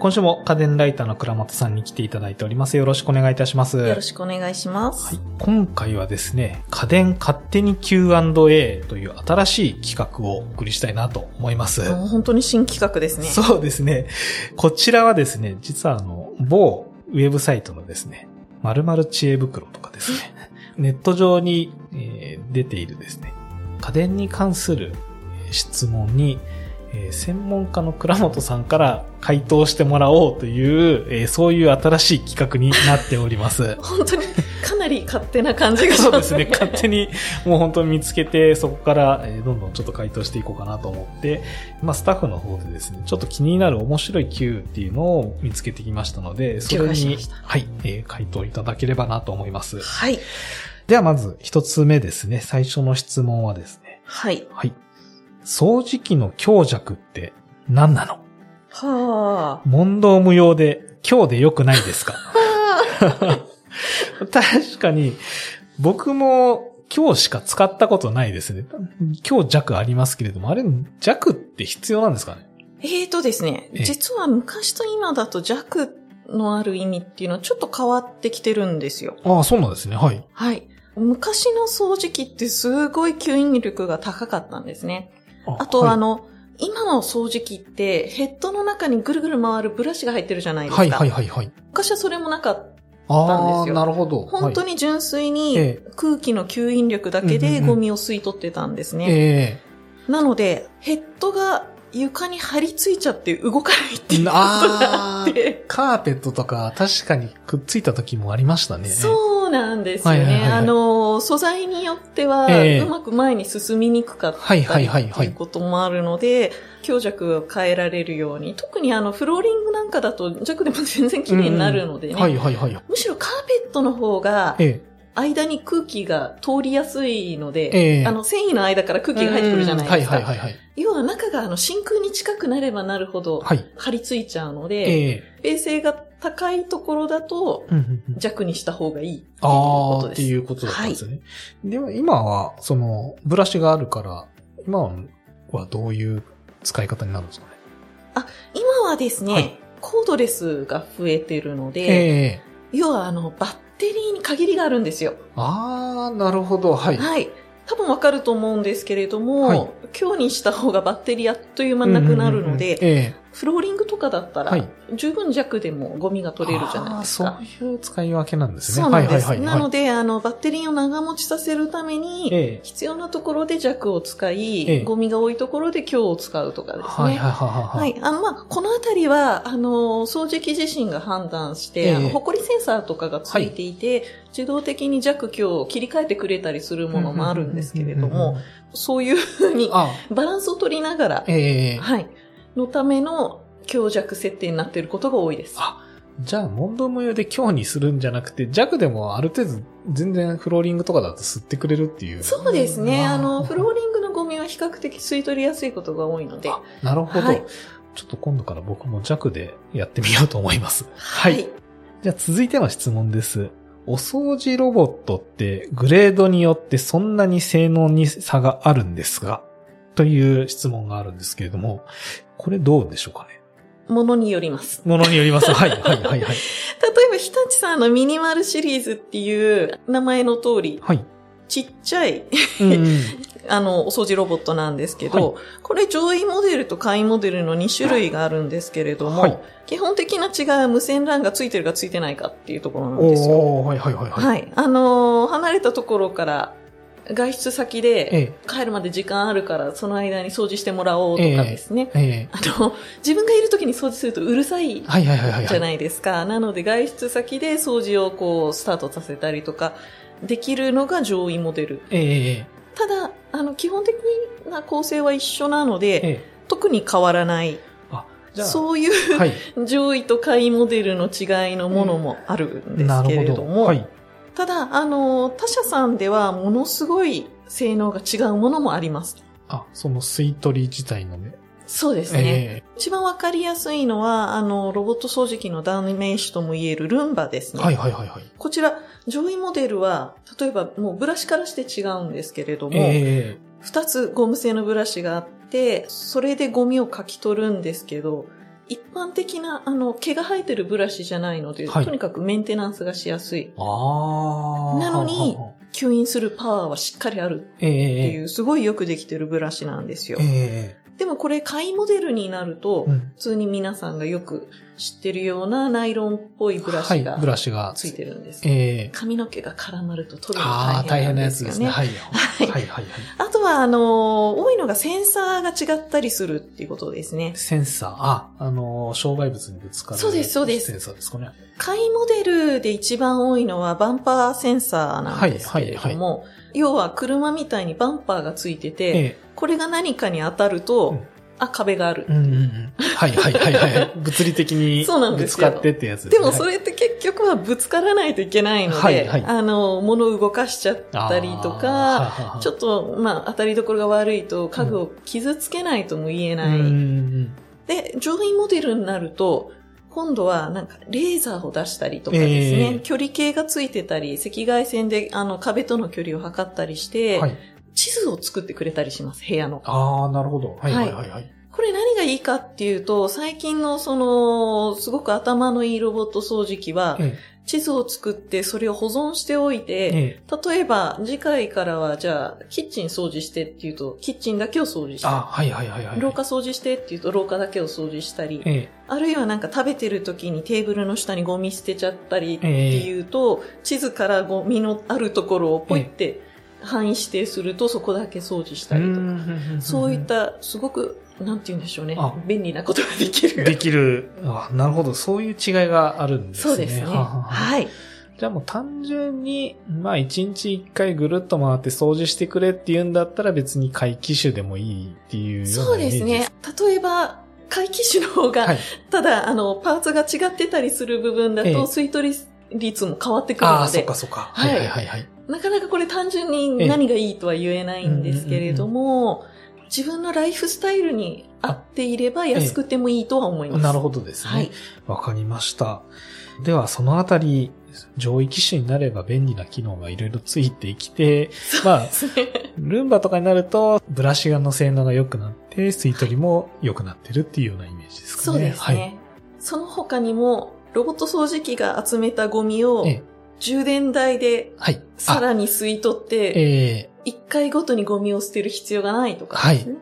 今週も家電ライターの倉本さんに来ていただいております。よろしくお願いいたします。よろしくお願いします。はい、今回はですね、家電勝手に Q&A という新しい企画をお送りしたいなと思います。本当に新企画ですね。そうですね。こちらはですね、実はあの、某ウェブサイトのですね、〇〇知恵袋とかですね、ネット上に、えー出ているですね、家電に関するえー質問に、えー専門家の倉本さんから回答してもらおうという、えーそういう新しい企画になっております。本当にかなり勝手な感じがしますそうですね。勝手にもう本当に見つけて、そこから、えーどんどんちょっと回答していこうかなと思って、まあスタッフの方でですね、ちょっと気になる面白い Q っていうのを見つけてきましたので、それにはい、えー回答いただければなと思います。はい。ではまず一つ目ですね。最初の質問はですね。はい。はい。掃除機の強弱って何なの？は問答無用で強で良くないですか？あ。確かに、僕も今日しか使ったことないですね。今日弱ありますけれども、あれ弱って必要なんですかね？えーとですね、ええ実は昔と今だと弱のある意味っていうのはちょっと変わってきてるんですよ。ああ、そうなんですね。はい。はい。昔の掃除機ってすごい吸引力が高かったんですね。あと、はいあの、今の掃除機ってヘッドの中にぐるぐる回るブラシが入ってるじゃないですか。はいはいはいはい。昔はそれもなかった。んですよなるほど。に、本当に純粋にえ空気の吸引力だけでゴミを吸い取ってたんですね。えなので、ヘッドが床に張り付いちゃって動かないってえいうことがあって。カーペットとか確かにくっついた時もありましたね。そうなんですよね。はいはいはいはいあの、素材によっては、ええうまく前に進みにくかったはいりはいはいはいっていうこともあるので、強弱を変えられるように、特にあの、フローリングなんかだと弱でも全然綺麗になるのでね。はいはいはい。むしろカーペットの方が、え間に空気が通りやすいので、ええあの、繊維の間から空気が入ってくるじゃないですか。はいはいはいはい。要は中があの真空に近くなればなるほど、はい。張り付いちゃうので、ええ衛生が高いところだと弱にした方がいいっていうああ、ことです。っていうことだったんですよね。でも今は、その、ブラシがあるから、今はどういう使い方になるんですかね？今はですね、はいコードレスが増えてるので、ええ要はあの、バッテリーに限りがあるんですよ。ああ、なるほど。はい。はい。多分わかると思うんですけれども、はい今日にした方がバッテリーあっという間なくなるので、えフローリングとかだったら、はい十分弱でもゴミがえ取れるじゃないですか。あーそういう使い分けなんですね。そうなんです。はいはいはい。なので、あの、バッテリーを長持ちさせるために、ええ必要なところで弱を使い、ええゴミが多いところで強を使うとかですね。はいはいはいはい。はい。あの、まあ、このあたりは、あの、掃除機自身が判断して、ええあの、ホコリセンサーとかがついていて、自動的に弱強を切り替えてくれたりするものもあるんですけれども、そういうふうにあ、バランスを取りながら、ええはい。のための強弱設定になっていることが多いです。あじゃあ、問答無用で強にするんじゃなくて、弱でもある程度、全然フローリングとかだと吸ってくれるっていう。そうですね。あの、フローリリングのゴミは比較的吸い取りやすいことが多いので。あ、なるほど。はいちょっと今度から僕も弱でやってみようと思います。は。はいじゃあ続いての質問です。お掃除ロボットってグレードによってそんなに性能に差があるんですがという質問があるんですけれども、これどうでしょうかね？ものによります。ものによります。はい、はい、はい、はい。例えば、日立さんのミニマルシリーズっていう名前の通り、はい。ちっちゃい、あの、お掃除ロボットなんですけど、これ上位モデルと下位モデルの2種類があるんですけれども、はい基本的な違いは無線 LAN がついてるかついてないかっていうところなんですよ。はい、はい、はい。。はいい。あのー離れたところから外出先でえ帰るまで時間あるからその間に掃除してもらおうとかですね。え、ええ、あの、自分がいる時に掃除するとうるさい。じゃないですか。なので外出先で掃除をこうスタートさせたりとかできるのが上位モデル。ただ、あの、基本的な構成は一緒なので、ええ。特に変わらない。そういう、はい。上位と下位モデルの違いのものもあるんですけれども、はい。ただ、あの、他社さんではものすごい性能が違うものもあります。あ、その吸い取り自体のね。そうですね。え一番わかりやすいのは、あの、ロボット掃除機の代名詞とも言えるルンバですね。えはい、はい、はい、はい。こちら、上位モデルは、例えばもうブラシからして違うんですけれども、え二つゴム製のブラシがあって、それでゴミをかき取るんですけど、一般的な、あの、毛が生えてるブラシじゃないので、はいとにかくメンテナンスがしやすい。ああ。なのにははは吸引するパワーはしっかりあるええっていう、すごいよくできてるブラシなんですよええ。ええでもこれ、買いモデルになると、うん普通に皆さんがよく知ってるようなナイロンっぽいブラシがはい、ブラシがついてるんです。ええ髪の毛が絡まると取るのああ、大変な。やつですね。はい。い はい、はい、はい。は、あの、多いのがセンサーが違ったりするっていうことですね。センサー、あ、あの、障害物にぶつかる。そうですそうですセンサーですかね。買いモデルで一番多いのはバンパーセンサーなんですけれども、はい要は車みたいにバンパーがついてて、えこれが何かに当たると、うんあ、壁があるえ。うんうんうん。はい、はい、はい、はい。物理的にそうなんぶですよつかってってやつですね。でもそれって結局はぶつからないといけないので、はいはいあの、物を動かしちゃったりとか、ちょっっと、まあ、当たりどころが悪いと家具を傷つけないとも言えない。うんうんで、上位モデルになると、今度はなんかレーザーを出したりとかですね、ええ距離計がついてたり、赤外線であの壁との距離を測ったりして、はい。地図を作ってくれたりします、部屋の。ああ、なるほど。はい、はい、はい、はい。これ何がいいかっていうと、最近のその、すごく頭のいいロボット掃除機は、え地図を作ってそれを保存しておいえ、て、ええ。例えば次回からはじゃあキッチン掃除してっていうと、キッチンだけを掃除して、あはい、はい、はい、はい。廊下掃除してっていうと廊下だけを掃除したり、ええ。あるいはなんか食べてる時にテーブルの下にゴミ捨てちゃったりっていうと、地図からゴミのあるところをポイって範囲指定するとそこだけ掃除したりとか、かそういっ。たすごく、なんて言うんでしょうねあ、便利なことができる。できる。あなるほど。そういう違いがあるんですね。そうですね。ははははい。じゃあもう単純に、まあ一日一回ぐるっと回って掃除してくれって言うんだったら別に回機種でもいいっていうそうですね。例えば、回帰種の方が、はい。ただ、あの、パーツが違ってたりする部分だええと、吸い取り率も変わってくるああ、のでそっか、そっか。はいはいはい。なかなかこれ単純に何がいいとは言えないんですけれども、自分のライフスタイルに合っていれば安くてもいいとは思います。なるほどですはいね。。わ、かりました。では、そのあたり、上位機種になれば便利な機能がいろいろついてきて、まあ、ルンバとかになると、ブラシガンの性能が良くなって、吸い取りも良くなってるっていうようなイメージですかね。そうですね。その他にも、ロボット掃除機が集めたゴミを充電台ではい。さらに吸い取って、ええ一回ごとにゴミを捨てる必要がないとかですね。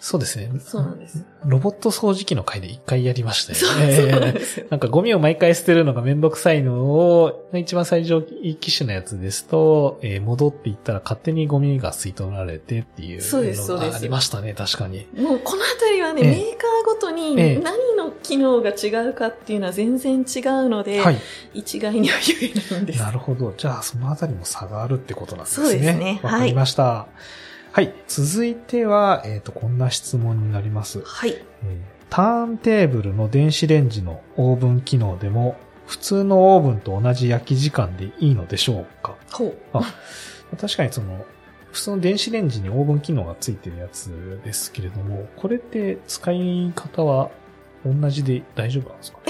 そうですね。そうなんです。ロボット掃除機の回で一回やりましたよそうね。そうなんええですよ。なんかゴミを毎回捨てるのがめんどくさいのを、一番最上機種のやつですと、えー戻っていったら勝手にゴミが吸い取られてっていうのがありましたね、確かに。もうこのあたりはね、ええメーカーごとにええ何の機能が違うかっていうのは全然違うので、はい。一概には言えないんです。なるほど。じゃあ、そのあたりも差があるってことなんですね。そうですねわかりました。はい。続いては、えっ、と、こんな質問になります。はい。えーターンテーブルの電子レンジのオーブン機能でも、普通のオーブンと同じ焼き時間でいいのでしょうか？ほう。あ確かにその、普通の電子レンジにオーブン機能がついてるやつですけれども、これって使い方は同じで大丈夫なんですか？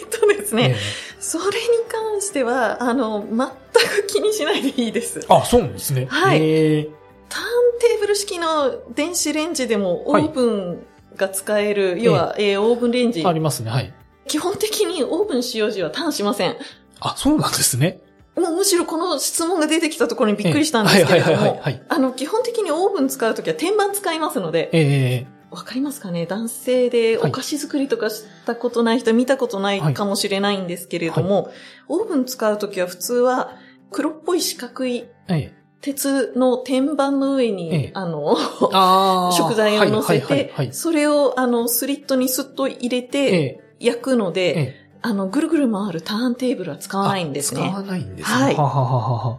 えっとですね、それに関しては、あの、全く気にしないでいいです。あ、そうなんですね。はいえーターンテーブル式の電子レンジでもオはいーブンが使える、要は、えーオーブンレンジあ。りますね。はい。基本的にオーブン使用時はターンしません。あ、そうなんですね。もうむしろこの質問が出てきたところにびっくりしたんですけれどもはいはいはいはい、はい。あの、基本的にオーブン使うときは天板使いますので、ええわかりますかね？男性ではい。お菓子作りとかしたことない人は見たことないかもしれないんですけれども、オーブン使うときは普通は黒っぽい四角いええ。鉄の天板の上えに、えあの、あー。食材を乗せはいはいはいてはい、それをあの、スリットにスッと入れえてえ焼くのえで、えあの、ぐるぐる回るターンテーブルは使わないんですね。あ使わないんですね。はい。ははははは。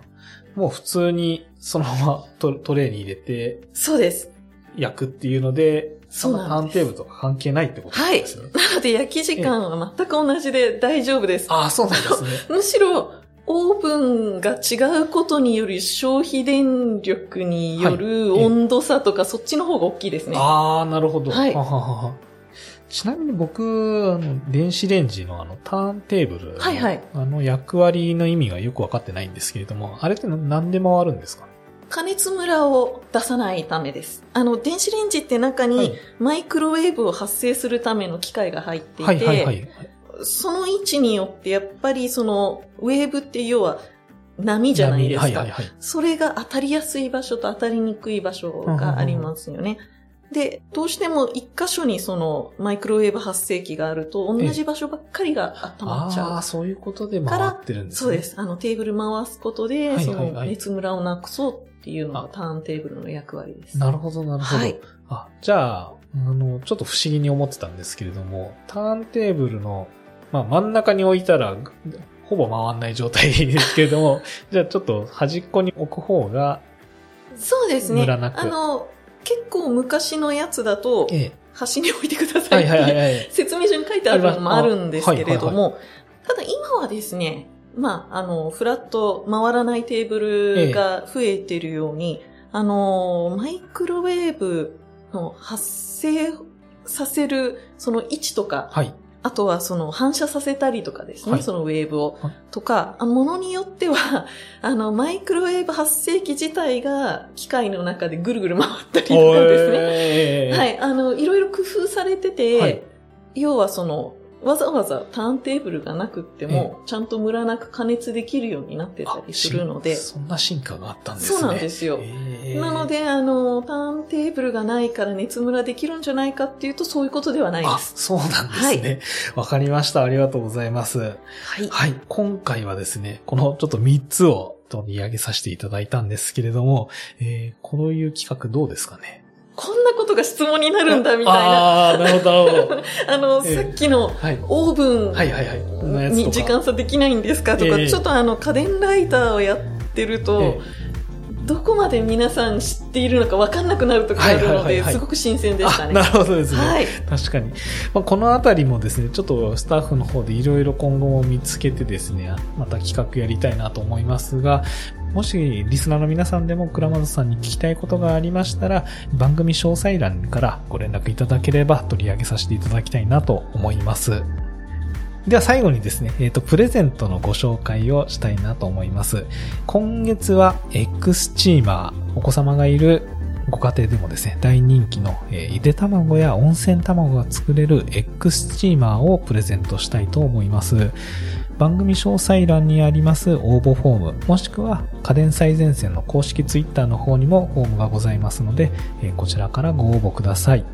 もう普通にそのままトトレーに入れてそうです。焼くっていうので、そうなんですターンテーブルとか関係ないってことですね。なので焼き時間は全く同じで大丈夫です。ああ、そうなんですね。むしろ、オーブンが違うことによる消費電力によるはい温度差とか、そっちの方が大きいですね。ああ、なるほど。はいははははちなみに僕、あの、電子レンジのあの、ターンテーブルの、はいはいあの役割の意味がよくわかってないんですけれども、あれって何で回るんですか？加熱ムラを出さないためです。あの、電子レンジって中はいにマイクロウェーブを発生するための機械が入っていて。その位置によってやっぱりそのウェーブって要は波じゃないですか。はいはいはい。それが当たりやすい場所と当たりにくい場所がありますよね。で、どうしても一箇所にそのマイクロウェーブ発生器があると同じ場所ばっかりが温まっちゃう。ああ、そういうことで回ってるんですね。そうで。す。あのテーブル回すことで、はいはいそはいの熱ムラをなくそうっていうのがターンテーブルの役割です。なるほど、なるほど。はいあ、じゃあ、あの、ちょっと不思議に思ってたんですけれども、ターンテーブルの、まあ真ん中に置いたら、ほぼ回んない状態ですけれども、じゃあちょっと端っこに置く方が、そうですね。ムラなくあの、結構昔のやつだと、え端に置いてくださいって。説明書に書いてあるのもあるんですけれども、ただ今はですね、まあ、あの、フラット回らないテーブルが増えてるように、あの、マイクロウェーブの発生させるその位置とか、はい。あとはその反射させたりとかですね、はい。そのウェーブを。はい。とか、あものによっては、あの、マイクロウェーブ発生器自体が機械の中でぐるぐる回ったりとかですね。ねはい、あの、いろいろ工夫されてて、はい。要はその、わざわざターンテーブルがなくっても、ちゃんとムラなく加熱できるようになってたりするので、そんな進化があったんですね。そうなんですよ。ええなの、で、あの、ターンテーブルがないから熱ムラできるんじゃないかっていうと、そういうことではないであ、す。そうなんですね。わ、かりました。ありがとうございます。はい。はい。今回はですね、このちょっと3つを取り上げさせていただいたんですけれども、えー、こういう企画どうですかね？こんなことが質問になるんだ、みたいな。あなるほど。あの、ええさっきのはい。オーブンに時間差できないんですかとか、ええちょっとあの、家電ライターをやってると、えどこまで皆さん知っているのか分かんなくなる時があるので、すごく新鮮でしたね。あなるほどですね。はい。確かに。まあ、このあたりもですね、ちょっとスタッフの方でいろいろ今後も見つけてですね、また企画やりたいなと思いますが、もしリスナーの皆さんでも倉本さんに聞きたいことがありましたら、番組詳細欄からご連絡いただければ取り上げさせていただきたいなと思います。では最後にですね、えっ、と、プレゼントのご紹介をしたいなと思います。今月は X チーマー、お子様がいるご家庭でもですね、大人気の、えーゆで卵や温泉卵が作れる X チーマーをプレゼントしたいと思います。番組詳細欄にあります応募フォーム、もしくは家電最前線の公式ツイッターの方にもフォームがございますので、えーこちらからご応募ください。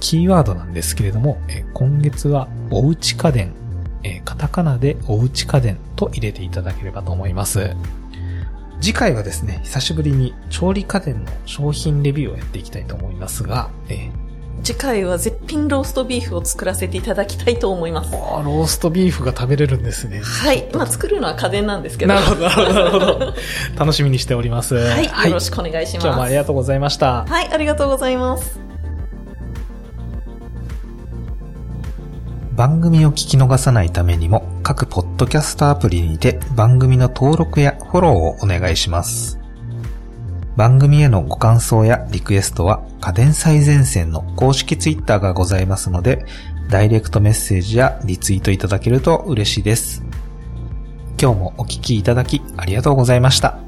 キーワードなんですけれども、えー今月はおうち家電、えーカタカナでおうち家電と入れていただければと思います。次回はですね、久しぶりに調理家電の商品レビューをやっていきたいと思いますが、えー次回は絶品ローストビーフを作らせていただきたいと思います。あーローストビーフが食べれるんですね。はい。まあ、作るのは家電なんですけど。なるほど、なるほど。楽しみにしております。ははい。よろしくお願いします。今日もありがとうございました。はい、ありがとうございます。番組を聞き逃さないためにも各ポッドキャストアプリにて番組の登録やフォローをお願いします。番組へのご感想やリクエストは家電最前線の公式ツイッターがございますので、ダイレクトメッセージやリツイートいただけると嬉しいです。今日もお聞きいただきありがとうございました。